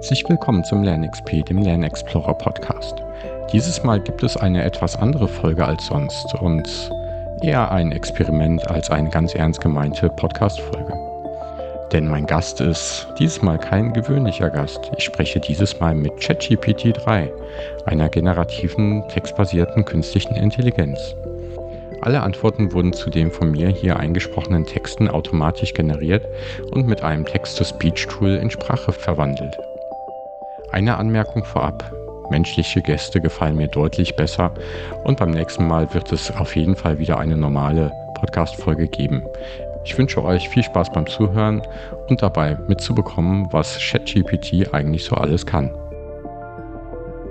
Herzlich willkommen zum LernXP, dem LernExplorer Podcast. Dieses Mal gibt es eine etwas andere Folge als sonst und eher ein Experiment als eine ganz ernst gemeinte Podcast-Folge. Denn mein Gast ist dieses Mal kein gewöhnlicher Gast. Ich spreche dieses Mal mit ChatGPT 3, einer generativen textbasierten künstlichen Intelligenz. Alle Antworten wurden zudem von mir hier eingesprochenen Texten automatisch generiert und mit einem Text-to-Speech-Tool in Sprache verwandelt. Eine Anmerkung vorab. Menschliche Gäste gefallen mir deutlich besser und beim nächsten Mal wird es auf jeden Fall wieder eine normale Podcast-Folge geben. Ich wünsche euch viel Spaß beim Zuhören und dabei mitzubekommen, was ChatGPT eigentlich so alles kann.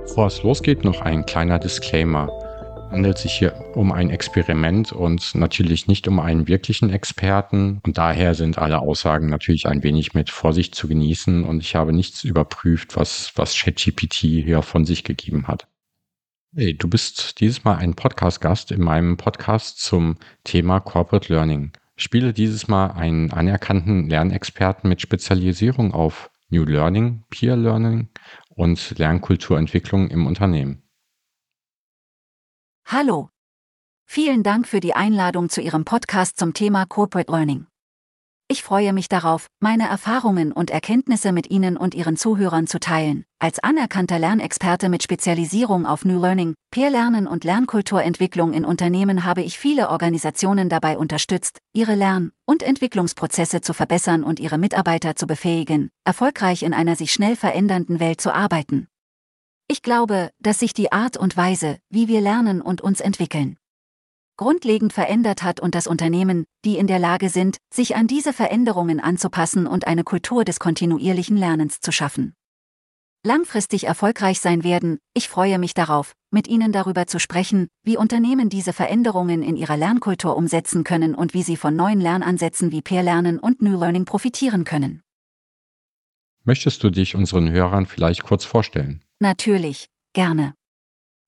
Bevor es losgeht, noch ein kleiner Disclaimer handelt sich hier um ein Experiment und natürlich nicht um einen wirklichen Experten. Und daher sind alle Aussagen natürlich ein wenig mit Vorsicht zu genießen. Und ich habe nichts überprüft, was, was ChatGPT hier von sich gegeben hat. Hey, du bist dieses Mal ein Podcast-Gast in meinem Podcast zum Thema Corporate Learning. Spiele dieses Mal einen anerkannten Lernexperten mit Spezialisierung auf New Learning, Peer Learning und Lernkulturentwicklung im Unternehmen. Hallo. Vielen Dank für die Einladung zu Ihrem Podcast zum Thema Corporate Learning. Ich freue mich darauf, meine Erfahrungen und Erkenntnisse mit Ihnen und Ihren Zuhörern zu teilen. Als anerkannter Lernexperte mit Spezialisierung auf New Learning, Peer-Lernen und Lernkulturentwicklung in Unternehmen habe ich viele Organisationen dabei unterstützt, ihre Lern- und Entwicklungsprozesse zu verbessern und ihre Mitarbeiter zu befähigen, erfolgreich in einer sich schnell verändernden Welt zu arbeiten. Ich glaube, dass sich die Art und Weise, wie wir lernen und uns entwickeln, grundlegend verändert hat und das Unternehmen, die in der Lage sind, sich an diese Veränderungen anzupassen und eine Kultur des kontinuierlichen Lernens zu schaffen. Langfristig erfolgreich sein werden, ich freue mich darauf, mit Ihnen darüber zu sprechen, wie Unternehmen diese Veränderungen in ihrer Lernkultur umsetzen können und wie sie von neuen Lernansätzen wie Peer-Lernen und New Learning profitieren können. Möchtest du dich unseren Hörern vielleicht kurz vorstellen? Natürlich, gerne.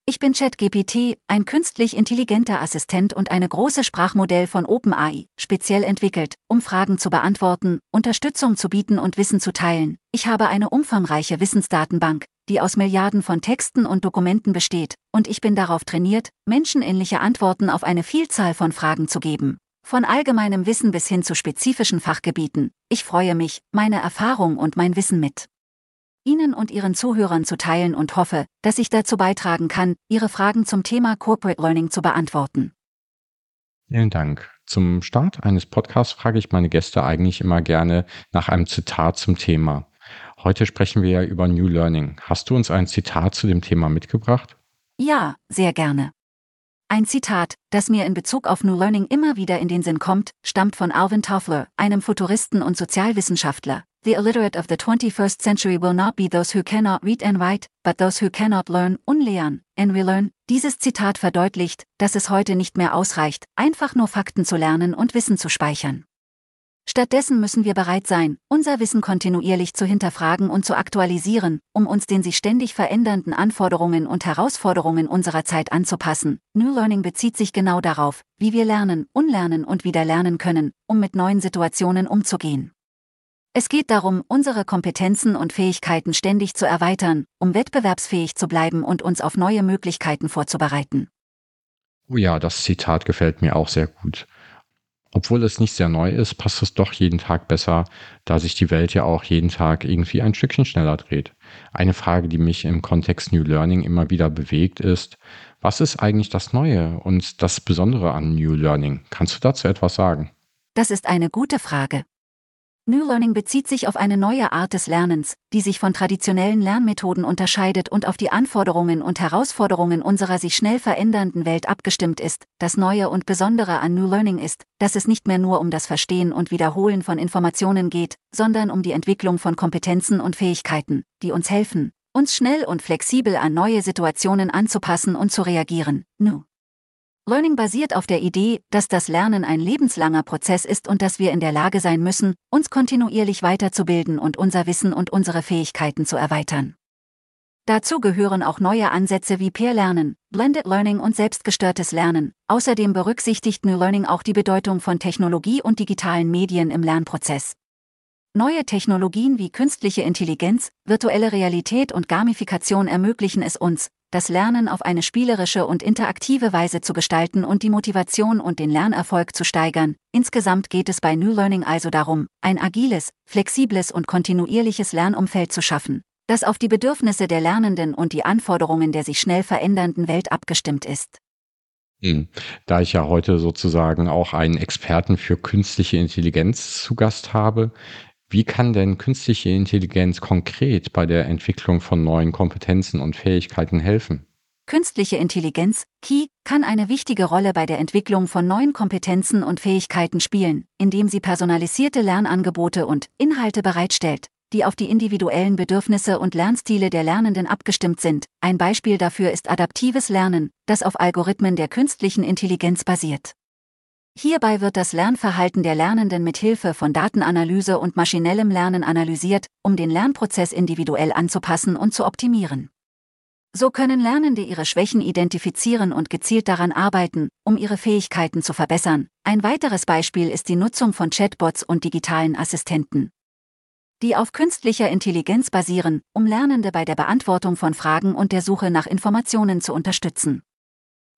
Ich bin ChatGPT, ein künstlich intelligenter Assistent und eine große Sprachmodell von OpenAI, speziell entwickelt, um Fragen zu beantworten, Unterstützung zu bieten und Wissen zu teilen. Ich habe eine umfangreiche Wissensdatenbank, die aus Milliarden von Texten und Dokumenten besteht, und ich bin darauf trainiert, menschenähnliche Antworten auf eine Vielzahl von Fragen zu geben. Von allgemeinem Wissen bis hin zu spezifischen Fachgebieten. Ich freue mich, meine Erfahrung und mein Wissen mit Ihnen und Ihren Zuhörern zu teilen und hoffe, dass ich dazu beitragen kann, Ihre Fragen zum Thema Corporate Learning zu beantworten. Vielen Dank. Zum Start eines Podcasts frage ich meine Gäste eigentlich immer gerne nach einem Zitat zum Thema. Heute sprechen wir ja über New Learning. Hast du uns ein Zitat zu dem Thema mitgebracht? Ja, sehr gerne. Ein Zitat, das mir in Bezug auf New Learning immer wieder in den Sinn kommt, stammt von Alvin Toffler, einem Futuristen und Sozialwissenschaftler, The illiterate of the 21st century will not be those who cannot read and write, but those who cannot learn, unlehren, and relearn. Dieses Zitat verdeutlicht, dass es heute nicht mehr ausreicht, einfach nur Fakten zu lernen und Wissen zu speichern. Stattdessen müssen wir bereit sein, unser Wissen kontinuierlich zu hinterfragen und zu aktualisieren, um uns den sich ständig verändernden Anforderungen und Herausforderungen unserer Zeit anzupassen. New Learning bezieht sich genau darauf, wie wir lernen, unlernen und wieder lernen können, um mit neuen Situationen umzugehen. Es geht darum, unsere Kompetenzen und Fähigkeiten ständig zu erweitern, um wettbewerbsfähig zu bleiben und uns auf neue Möglichkeiten vorzubereiten. Oh ja, das Zitat gefällt mir auch sehr gut. Obwohl es nicht sehr neu ist, passt es doch jeden Tag besser, da sich die Welt ja auch jeden Tag irgendwie ein Stückchen schneller dreht. Eine Frage, die mich im Kontext New Learning immer wieder bewegt, ist, was ist eigentlich das Neue und das Besondere an New Learning? Kannst du dazu etwas sagen? Das ist eine gute Frage. New Learning bezieht sich auf eine neue Art des Lernens, die sich von traditionellen Lernmethoden unterscheidet und auf die Anforderungen und Herausforderungen unserer sich schnell verändernden Welt abgestimmt ist. Das Neue und Besondere an New Learning ist, dass es nicht mehr nur um das Verstehen und Wiederholen von Informationen geht, sondern um die Entwicklung von Kompetenzen und Fähigkeiten, die uns helfen, uns schnell und flexibel an neue Situationen anzupassen und zu reagieren. New Learning basiert auf der Idee, dass das Lernen ein lebenslanger Prozess ist und dass wir in der Lage sein müssen, uns kontinuierlich weiterzubilden und unser Wissen und unsere Fähigkeiten zu erweitern. Dazu gehören auch neue Ansätze wie Peer-Lernen, Blended Learning und selbstgestörtes Lernen. Außerdem berücksichtigt New Learning auch die Bedeutung von Technologie und digitalen Medien im Lernprozess. Neue Technologien wie künstliche Intelligenz, virtuelle Realität und Gamifikation ermöglichen es uns, das Lernen auf eine spielerische und interaktive Weise zu gestalten und die Motivation und den Lernerfolg zu steigern. Insgesamt geht es bei New Learning also darum, ein agiles, flexibles und kontinuierliches Lernumfeld zu schaffen, das auf die Bedürfnisse der Lernenden und die Anforderungen der sich schnell verändernden Welt abgestimmt ist. Hm. Da ich ja heute sozusagen auch einen Experten für künstliche Intelligenz zu Gast habe, wie kann denn künstliche Intelligenz konkret bei der Entwicklung von neuen Kompetenzen und Fähigkeiten helfen? Künstliche Intelligenz, KI, kann eine wichtige Rolle bei der Entwicklung von neuen Kompetenzen und Fähigkeiten spielen, indem sie personalisierte Lernangebote und Inhalte bereitstellt, die auf die individuellen Bedürfnisse und Lernstile der Lernenden abgestimmt sind. Ein Beispiel dafür ist adaptives Lernen, das auf Algorithmen der künstlichen Intelligenz basiert. Hierbei wird das Lernverhalten der Lernenden mit Hilfe von Datenanalyse und maschinellem Lernen analysiert, um den Lernprozess individuell anzupassen und zu optimieren. So können Lernende ihre Schwächen identifizieren und gezielt daran arbeiten, um ihre Fähigkeiten zu verbessern. Ein weiteres Beispiel ist die Nutzung von Chatbots und digitalen Assistenten, die auf künstlicher Intelligenz basieren, um Lernende bei der Beantwortung von Fragen und der Suche nach Informationen zu unterstützen.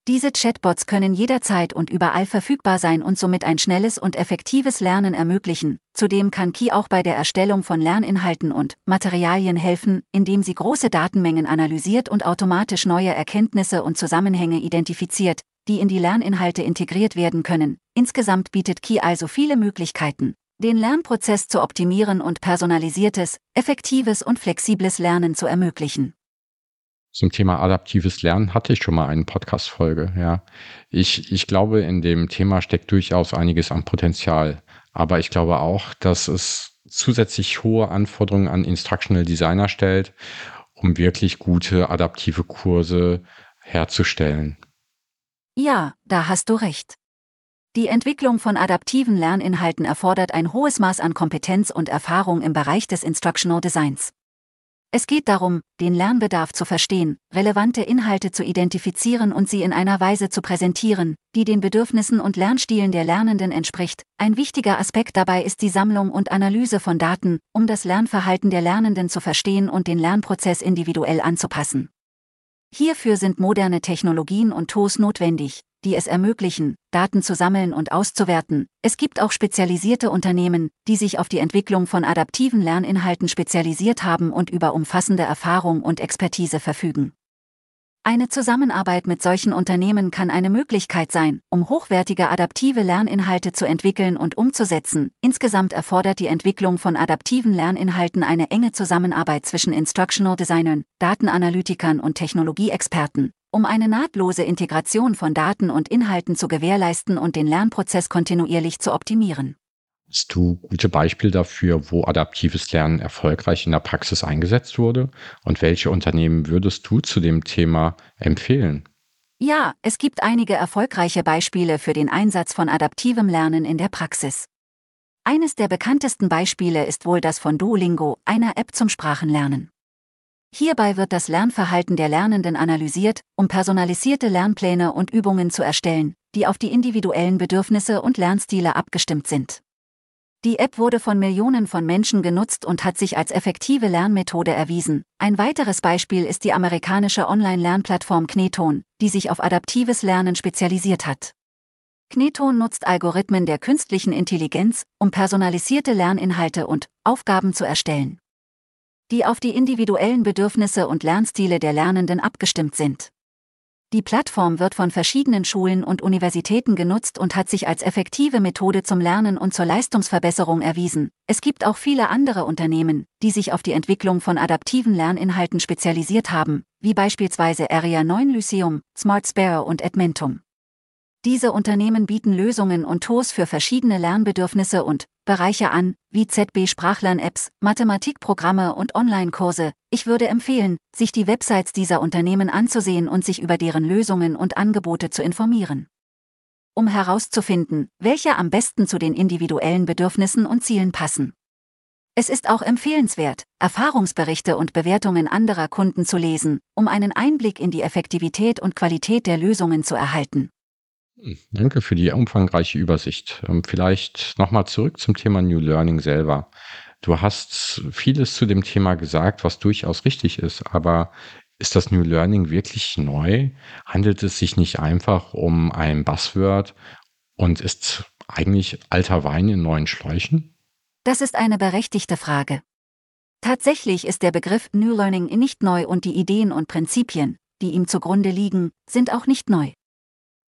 Diese Chatbots können jederzeit und überall verfügbar sein und somit ein schnelles und effektives Lernen ermöglichen. Zudem kann Key auch bei der Erstellung von Lerninhalten und Materialien helfen, indem sie große Datenmengen analysiert und automatisch neue Erkenntnisse und Zusammenhänge identifiziert, die in die Lerninhalte integriert werden können. Insgesamt bietet Key also viele Möglichkeiten, den Lernprozess zu optimieren und personalisiertes, effektives und flexibles Lernen zu ermöglichen. Zum Thema adaptives Lernen hatte ich schon mal eine Podcast-Folge, ja. Ich, ich glaube, in dem Thema steckt durchaus einiges an Potenzial. Aber ich glaube auch, dass es zusätzlich hohe Anforderungen an Instructional Designer stellt, um wirklich gute adaptive Kurse herzustellen. Ja, da hast du recht. Die Entwicklung von adaptiven Lerninhalten erfordert ein hohes Maß an Kompetenz und Erfahrung im Bereich des Instructional Designs. Es geht darum, den Lernbedarf zu verstehen, relevante Inhalte zu identifizieren und sie in einer Weise zu präsentieren, die den Bedürfnissen und Lernstilen der Lernenden entspricht. Ein wichtiger Aspekt dabei ist die Sammlung und Analyse von Daten, um das Lernverhalten der Lernenden zu verstehen und den Lernprozess individuell anzupassen. Hierfür sind moderne Technologien und Tools notwendig, die es ermöglichen, Daten zu sammeln und auszuwerten. Es gibt auch spezialisierte Unternehmen, die sich auf die Entwicklung von adaptiven Lerninhalten spezialisiert haben und über umfassende Erfahrung und Expertise verfügen. Eine Zusammenarbeit mit solchen Unternehmen kann eine Möglichkeit sein, um hochwertige adaptive Lerninhalte zu entwickeln und umzusetzen. Insgesamt erfordert die Entwicklung von adaptiven Lerninhalten eine enge Zusammenarbeit zwischen Instructional Designern, Datenanalytikern und Technologieexperten, um eine nahtlose Integration von Daten und Inhalten zu gewährleisten und den Lernprozess kontinuierlich zu optimieren. Hast du gute Beispiele dafür, wo adaptives Lernen erfolgreich in der Praxis eingesetzt wurde? Und welche Unternehmen würdest du zu dem Thema empfehlen? Ja, es gibt einige erfolgreiche Beispiele für den Einsatz von adaptivem Lernen in der Praxis. Eines der bekanntesten Beispiele ist wohl das von Duolingo, einer App zum Sprachenlernen. Hierbei wird das Lernverhalten der Lernenden analysiert, um personalisierte Lernpläne und Übungen zu erstellen, die auf die individuellen Bedürfnisse und Lernstile abgestimmt sind. Die App wurde von Millionen von Menschen genutzt und hat sich als effektive Lernmethode erwiesen. Ein weiteres Beispiel ist die amerikanische Online-Lernplattform Kneton, die sich auf adaptives Lernen spezialisiert hat. Kneton nutzt Algorithmen der künstlichen Intelligenz, um personalisierte Lerninhalte und Aufgaben zu erstellen die auf die individuellen Bedürfnisse und Lernstile der Lernenden abgestimmt sind. Die Plattform wird von verschiedenen Schulen und Universitäten genutzt und hat sich als effektive Methode zum Lernen und zur Leistungsverbesserung erwiesen. Es gibt auch viele andere Unternehmen, die sich auf die Entwicklung von adaptiven Lerninhalten spezialisiert haben, wie beispielsweise Area 9 Lyceum, Smart Sparrow und Edmentum. Diese Unternehmen bieten Lösungen und Tools für verschiedene Lernbedürfnisse und Bereiche an, wie ZB-Sprachlern-Apps, Mathematikprogramme und Online-Kurse. Ich würde empfehlen, sich die Websites dieser Unternehmen anzusehen und sich über deren Lösungen und Angebote zu informieren. Um herauszufinden, welche am besten zu den individuellen Bedürfnissen und Zielen passen. Es ist auch empfehlenswert, Erfahrungsberichte und Bewertungen anderer Kunden zu lesen, um einen Einblick in die Effektivität und Qualität der Lösungen zu erhalten. Danke für die umfangreiche Übersicht. Ähm, vielleicht nochmal zurück zum Thema New Learning selber. Du hast vieles zu dem Thema gesagt, was durchaus richtig ist, aber ist das New Learning wirklich neu? Handelt es sich nicht einfach um ein Buzzword und ist eigentlich alter Wein in neuen Schläuchen? Das ist eine berechtigte Frage. Tatsächlich ist der Begriff New Learning nicht neu und die Ideen und Prinzipien, die ihm zugrunde liegen, sind auch nicht neu.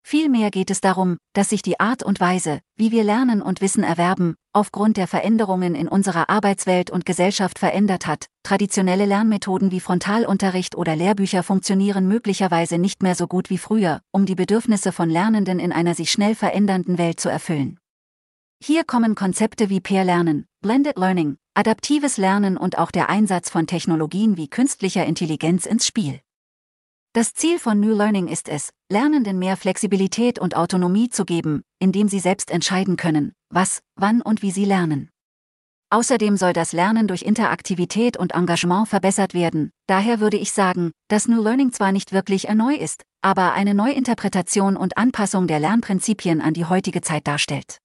Vielmehr geht es darum, dass sich die Art und Weise, wie wir lernen und Wissen erwerben, aufgrund der Veränderungen in unserer Arbeitswelt und Gesellschaft verändert hat. Traditionelle Lernmethoden wie Frontalunterricht oder Lehrbücher funktionieren möglicherweise nicht mehr so gut wie früher, um die Bedürfnisse von Lernenden in einer sich schnell verändernden Welt zu erfüllen. Hier kommen Konzepte wie Peer-Lernen, Blended Learning, adaptives Lernen und auch der Einsatz von Technologien wie künstlicher Intelligenz ins Spiel. Das Ziel von New Learning ist es, Lernenden mehr Flexibilität und Autonomie zu geben, indem sie selbst entscheiden können, was, wann und wie sie lernen. Außerdem soll das Lernen durch Interaktivität und Engagement verbessert werden, daher würde ich sagen, dass New Learning zwar nicht wirklich erneu ist, aber eine Neuinterpretation und Anpassung der Lernprinzipien an die heutige Zeit darstellt.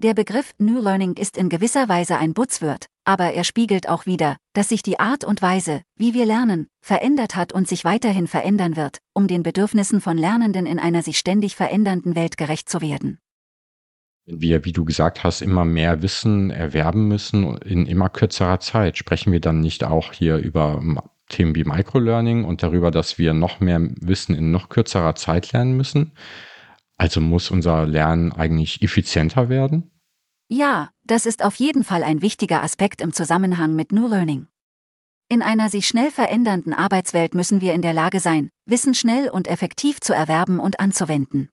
Der Begriff New Learning ist in gewisser Weise ein Buzzword, aber er spiegelt auch wider, dass sich die Art und Weise, wie wir lernen, verändert hat und sich weiterhin verändern wird, um den Bedürfnissen von Lernenden in einer sich ständig verändernden Welt gerecht zu werden. Wenn wir, wie du gesagt hast, immer mehr Wissen erwerben müssen in immer kürzerer Zeit, sprechen wir dann nicht auch hier über Themen wie Microlearning und darüber, dass wir noch mehr Wissen in noch kürzerer Zeit lernen müssen? Also muss unser Lernen eigentlich effizienter werden? Ja, das ist auf jeden Fall ein wichtiger Aspekt im Zusammenhang mit New Learning. In einer sich schnell verändernden Arbeitswelt müssen wir in der Lage sein, Wissen schnell und effektiv zu erwerben und anzuwenden.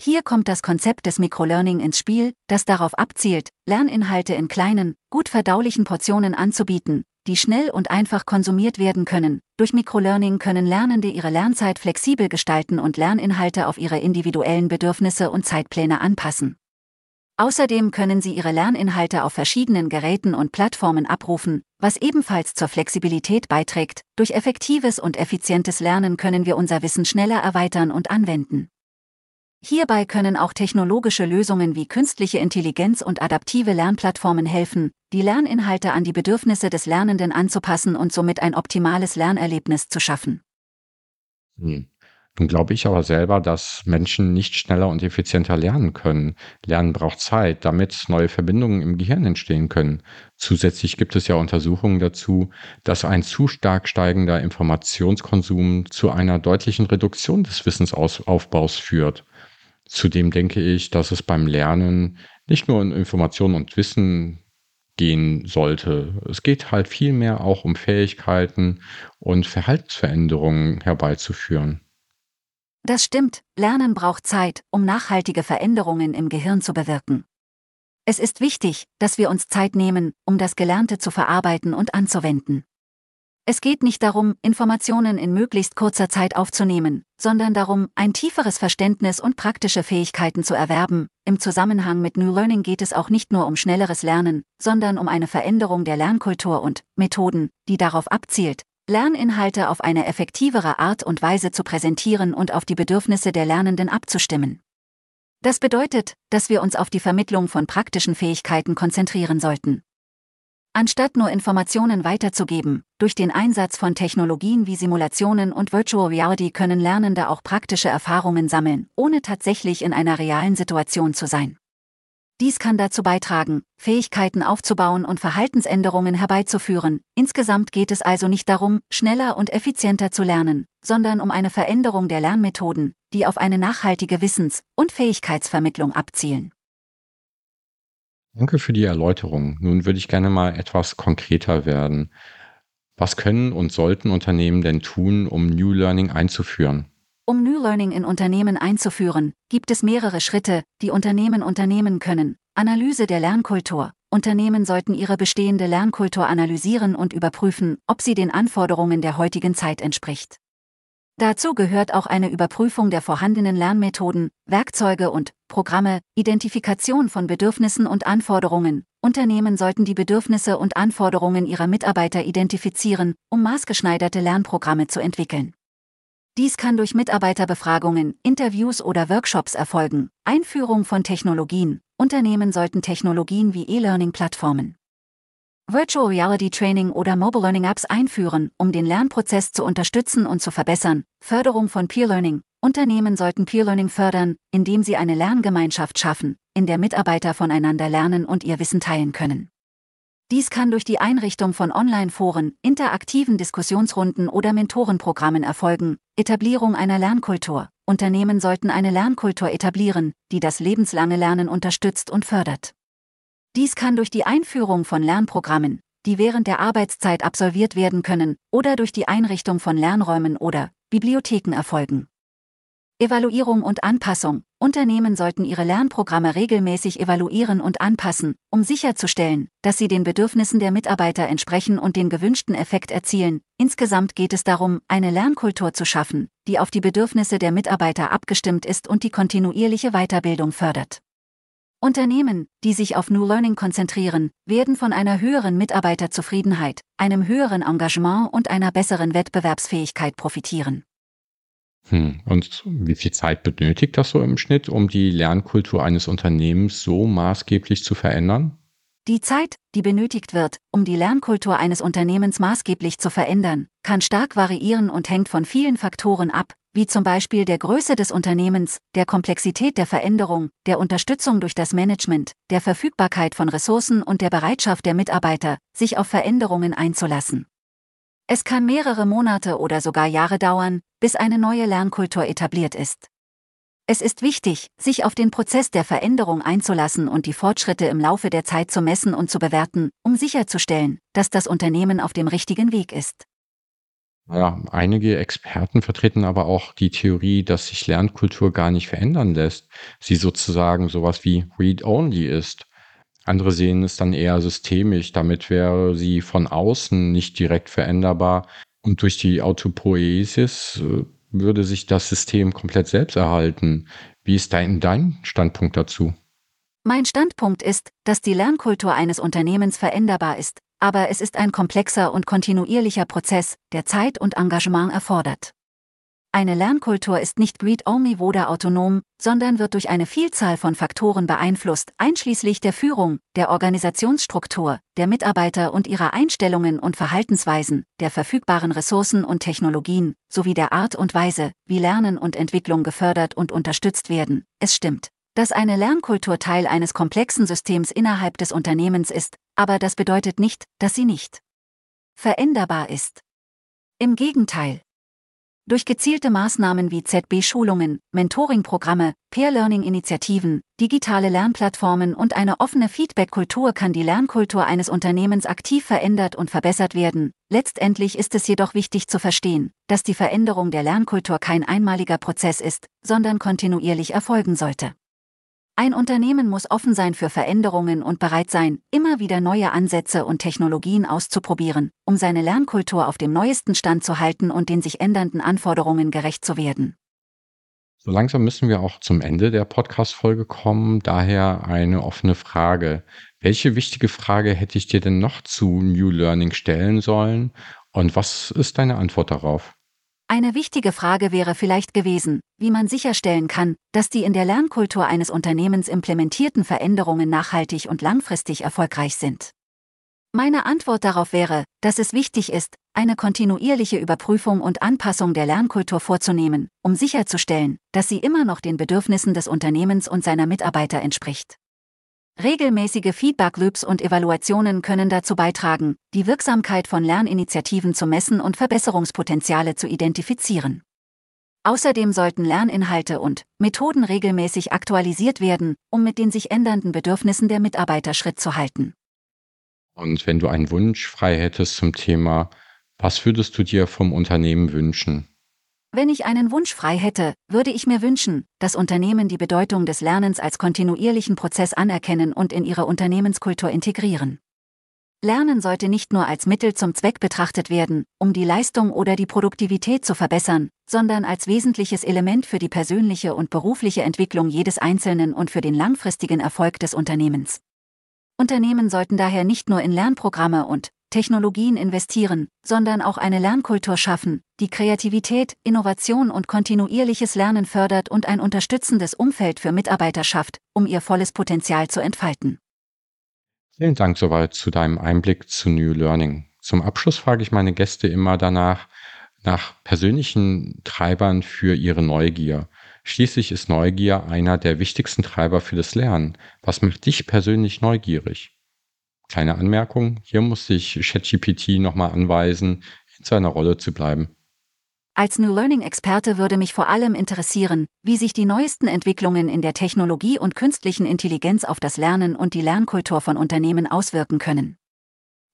Hier kommt das Konzept des Microlearning ins Spiel, das darauf abzielt, Lerninhalte in kleinen, gut verdaulichen Portionen anzubieten, die schnell und einfach konsumiert werden können. Durch Microlearning können Lernende ihre Lernzeit flexibel gestalten und Lerninhalte auf ihre individuellen Bedürfnisse und Zeitpläne anpassen. Außerdem können sie ihre Lerninhalte auf verschiedenen Geräten und Plattformen abrufen, was ebenfalls zur Flexibilität beiträgt. Durch effektives und effizientes Lernen können wir unser Wissen schneller erweitern und anwenden. Hierbei können auch technologische Lösungen wie künstliche Intelligenz und adaptive Lernplattformen helfen, die Lerninhalte an die Bedürfnisse des Lernenden anzupassen und somit ein optimales Lernerlebnis zu schaffen. Hm. Nun glaube ich aber selber, dass Menschen nicht schneller und effizienter lernen können. Lernen braucht Zeit, damit neue Verbindungen im Gehirn entstehen können. Zusätzlich gibt es ja Untersuchungen dazu, dass ein zu stark steigender Informationskonsum zu einer deutlichen Reduktion des Wissensaufbaus führt. Zudem denke ich, dass es beim Lernen nicht nur um Informationen und Wissen gehen sollte. Es geht halt vielmehr auch um Fähigkeiten und Verhaltensveränderungen herbeizuführen. Das stimmt, Lernen braucht Zeit, um nachhaltige Veränderungen im Gehirn zu bewirken. Es ist wichtig, dass wir uns Zeit nehmen, um das Gelernte zu verarbeiten und anzuwenden. Es geht nicht darum, Informationen in möglichst kurzer Zeit aufzunehmen, sondern darum, ein tieferes Verständnis und praktische Fähigkeiten zu erwerben. Im Zusammenhang mit New Learning geht es auch nicht nur um schnelleres Lernen, sondern um eine Veränderung der Lernkultur und Methoden, die darauf abzielt, Lerninhalte auf eine effektivere Art und Weise zu präsentieren und auf die Bedürfnisse der Lernenden abzustimmen. Das bedeutet, dass wir uns auf die Vermittlung von praktischen Fähigkeiten konzentrieren sollten. Anstatt nur Informationen weiterzugeben, durch den Einsatz von Technologien wie Simulationen und Virtual Reality können Lernende auch praktische Erfahrungen sammeln, ohne tatsächlich in einer realen Situation zu sein. Dies kann dazu beitragen, Fähigkeiten aufzubauen und Verhaltensänderungen herbeizuführen. Insgesamt geht es also nicht darum, schneller und effizienter zu lernen, sondern um eine Veränderung der Lernmethoden, die auf eine nachhaltige Wissens- und Fähigkeitsvermittlung abzielen. Danke für die Erläuterung. Nun würde ich gerne mal etwas konkreter werden. Was können und sollten Unternehmen denn tun, um New Learning einzuführen? Um New Learning in Unternehmen einzuführen, gibt es mehrere Schritte, die Unternehmen unternehmen können. Analyse der Lernkultur. Unternehmen sollten ihre bestehende Lernkultur analysieren und überprüfen, ob sie den Anforderungen der heutigen Zeit entspricht. Dazu gehört auch eine Überprüfung der vorhandenen Lernmethoden, Werkzeuge und Programme, Identifikation von Bedürfnissen und Anforderungen. Unternehmen sollten die Bedürfnisse und Anforderungen ihrer Mitarbeiter identifizieren, um maßgeschneiderte Lernprogramme zu entwickeln. Dies kann durch Mitarbeiterbefragungen, Interviews oder Workshops erfolgen. Einführung von Technologien. Unternehmen sollten Technologien wie E-Learning-Plattformen, Virtual Reality Training oder Mobile Learning Apps einführen, um den Lernprozess zu unterstützen und zu verbessern. Förderung von Peer Learning. Unternehmen sollten Peer Learning fördern, indem sie eine Lerngemeinschaft schaffen, in der Mitarbeiter voneinander lernen und ihr Wissen teilen können. Dies kann durch die Einrichtung von Online-Foren, interaktiven Diskussionsrunden oder Mentorenprogrammen erfolgen. Etablierung einer Lernkultur. Unternehmen sollten eine Lernkultur etablieren, die das lebenslange Lernen unterstützt und fördert. Dies kann durch die Einführung von Lernprogrammen, die während der Arbeitszeit absolviert werden können, oder durch die Einrichtung von Lernräumen oder Bibliotheken erfolgen. Evaluierung und Anpassung. Unternehmen sollten ihre Lernprogramme regelmäßig evaluieren und anpassen, um sicherzustellen, dass sie den Bedürfnissen der Mitarbeiter entsprechen und den gewünschten Effekt erzielen. Insgesamt geht es darum, eine Lernkultur zu schaffen, die auf die Bedürfnisse der Mitarbeiter abgestimmt ist und die kontinuierliche Weiterbildung fördert. Unternehmen, die sich auf New Learning konzentrieren, werden von einer höheren Mitarbeiterzufriedenheit, einem höheren Engagement und einer besseren Wettbewerbsfähigkeit profitieren. Hm. Und wie viel Zeit benötigt das so im Schnitt, um die Lernkultur eines Unternehmens so maßgeblich zu verändern? Die Zeit, die benötigt wird, um die Lernkultur eines Unternehmens maßgeblich zu verändern, kann stark variieren und hängt von vielen Faktoren ab, wie zum Beispiel der Größe des Unternehmens, der Komplexität der Veränderung, der Unterstützung durch das Management, der Verfügbarkeit von Ressourcen und der Bereitschaft der Mitarbeiter, sich auf Veränderungen einzulassen. Es kann mehrere Monate oder sogar Jahre dauern, bis eine neue Lernkultur etabliert ist. Es ist wichtig, sich auf den Prozess der Veränderung einzulassen und die Fortschritte im Laufe der Zeit zu messen und zu bewerten, um sicherzustellen, dass das Unternehmen auf dem richtigen Weg ist. Ja, einige Experten vertreten aber auch die Theorie, dass sich Lernkultur gar nicht verändern lässt, sie sozusagen sowas wie Read-Only ist. Andere sehen es dann eher systemisch, damit wäre sie von außen nicht direkt veränderbar und durch die Autopoiesis äh, würde sich das System komplett selbst erhalten. Wie ist dein, dein Standpunkt dazu? Mein Standpunkt ist, dass die Lernkultur eines Unternehmens veränderbar ist, aber es ist ein komplexer und kontinuierlicher Prozess, der Zeit und Engagement erfordert. Eine Lernkultur ist nicht read-only oder autonom, sondern wird durch eine Vielzahl von Faktoren beeinflusst, einschließlich der Führung, der Organisationsstruktur, der Mitarbeiter und ihrer Einstellungen und Verhaltensweisen, der verfügbaren Ressourcen und Technologien, sowie der Art und Weise, wie Lernen und Entwicklung gefördert und unterstützt werden. Es stimmt, dass eine Lernkultur Teil eines komplexen Systems innerhalb des Unternehmens ist, aber das bedeutet nicht, dass sie nicht veränderbar ist. Im Gegenteil. Durch gezielte Maßnahmen wie ZB-Schulungen, Mentoring-Programme, Peer-Learning-Initiativen, digitale Lernplattformen und eine offene Feedback-Kultur kann die Lernkultur eines Unternehmens aktiv verändert und verbessert werden. Letztendlich ist es jedoch wichtig zu verstehen, dass die Veränderung der Lernkultur kein einmaliger Prozess ist, sondern kontinuierlich erfolgen sollte. Ein Unternehmen muss offen sein für Veränderungen und bereit sein, immer wieder neue Ansätze und Technologien auszuprobieren, um seine Lernkultur auf dem neuesten Stand zu halten und den sich ändernden Anforderungen gerecht zu werden. So langsam müssen wir auch zum Ende der Podcast-Folge kommen. Daher eine offene Frage. Welche wichtige Frage hätte ich dir denn noch zu New Learning stellen sollen? Und was ist deine Antwort darauf? Eine wichtige Frage wäre vielleicht gewesen, wie man sicherstellen kann, dass die in der Lernkultur eines Unternehmens implementierten Veränderungen nachhaltig und langfristig erfolgreich sind. Meine Antwort darauf wäre, dass es wichtig ist, eine kontinuierliche Überprüfung und Anpassung der Lernkultur vorzunehmen, um sicherzustellen, dass sie immer noch den Bedürfnissen des Unternehmens und seiner Mitarbeiter entspricht. Regelmäßige Feedback-Loops und Evaluationen können dazu beitragen, die Wirksamkeit von Lerninitiativen zu messen und Verbesserungspotenziale zu identifizieren. Außerdem sollten Lerninhalte und Methoden regelmäßig aktualisiert werden, um mit den sich ändernden Bedürfnissen der Mitarbeiter Schritt zu halten. Und wenn du einen Wunsch frei hättest zum Thema, was würdest du dir vom Unternehmen wünschen? Wenn ich einen Wunsch frei hätte, würde ich mir wünschen, dass Unternehmen die Bedeutung des Lernens als kontinuierlichen Prozess anerkennen und in ihre Unternehmenskultur integrieren. Lernen sollte nicht nur als Mittel zum Zweck betrachtet werden, um die Leistung oder die Produktivität zu verbessern, sondern als wesentliches Element für die persönliche und berufliche Entwicklung jedes Einzelnen und für den langfristigen Erfolg des Unternehmens. Unternehmen sollten daher nicht nur in Lernprogramme und Technologien investieren, sondern auch eine Lernkultur schaffen, die Kreativität, Innovation und kontinuierliches Lernen fördert und ein unterstützendes Umfeld für Mitarbeiter schafft, um ihr volles Potenzial zu entfalten. Vielen Dank soweit zu deinem Einblick zu New Learning. Zum Abschluss frage ich meine Gäste immer danach, nach persönlichen Treibern für ihre Neugier. Schließlich ist Neugier einer der wichtigsten Treiber für das Lernen. Was macht dich persönlich neugierig? Kleine Anmerkung, hier muss sich ChatGPT nochmal anweisen, in seiner Rolle zu bleiben. Als New Learning-Experte würde mich vor allem interessieren, wie sich die neuesten Entwicklungen in der Technologie und künstlichen Intelligenz auf das Lernen und die Lernkultur von Unternehmen auswirken können.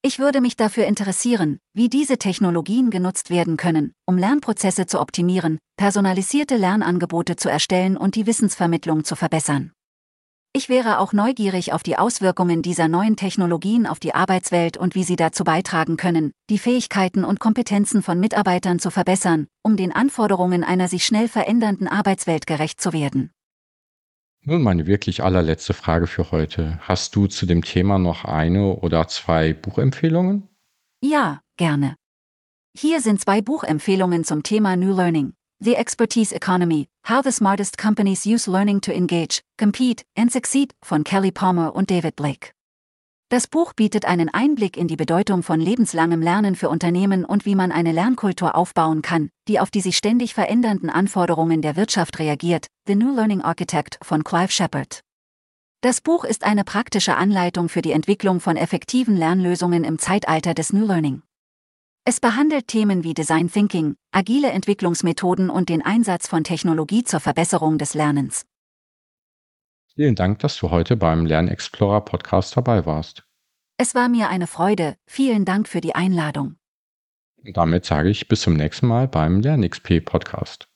Ich würde mich dafür interessieren, wie diese Technologien genutzt werden können, um Lernprozesse zu optimieren, personalisierte Lernangebote zu erstellen und die Wissensvermittlung zu verbessern. Ich wäre auch neugierig auf die Auswirkungen dieser neuen Technologien auf die Arbeitswelt und wie sie dazu beitragen können, die Fähigkeiten und Kompetenzen von Mitarbeitern zu verbessern, um den Anforderungen einer sich schnell verändernden Arbeitswelt gerecht zu werden. Nun meine wirklich allerletzte Frage für heute. Hast du zu dem Thema noch eine oder zwei Buchempfehlungen? Ja, gerne. Hier sind zwei Buchempfehlungen zum Thema New Learning. The Expertise Economy, How the Smartest Companies Use Learning to Engage, Compete and Succeed von Kelly Palmer und David Blake. Das Buch bietet einen Einblick in die Bedeutung von lebenslangem Lernen für Unternehmen und wie man eine Lernkultur aufbauen kann, die auf die sich ständig verändernden Anforderungen der Wirtschaft reagiert, The New Learning Architect von Clive Shepard. Das Buch ist eine praktische Anleitung für die Entwicklung von effektiven Lernlösungen im Zeitalter des New Learning. Es behandelt Themen wie Design Thinking, agile Entwicklungsmethoden und den Einsatz von Technologie zur Verbesserung des Lernens. Vielen Dank, dass du heute beim Lernexplorer Podcast dabei warst. Es war mir eine Freude. Vielen Dank für die Einladung. Und damit sage ich bis zum nächsten Mal beim LernXP Podcast.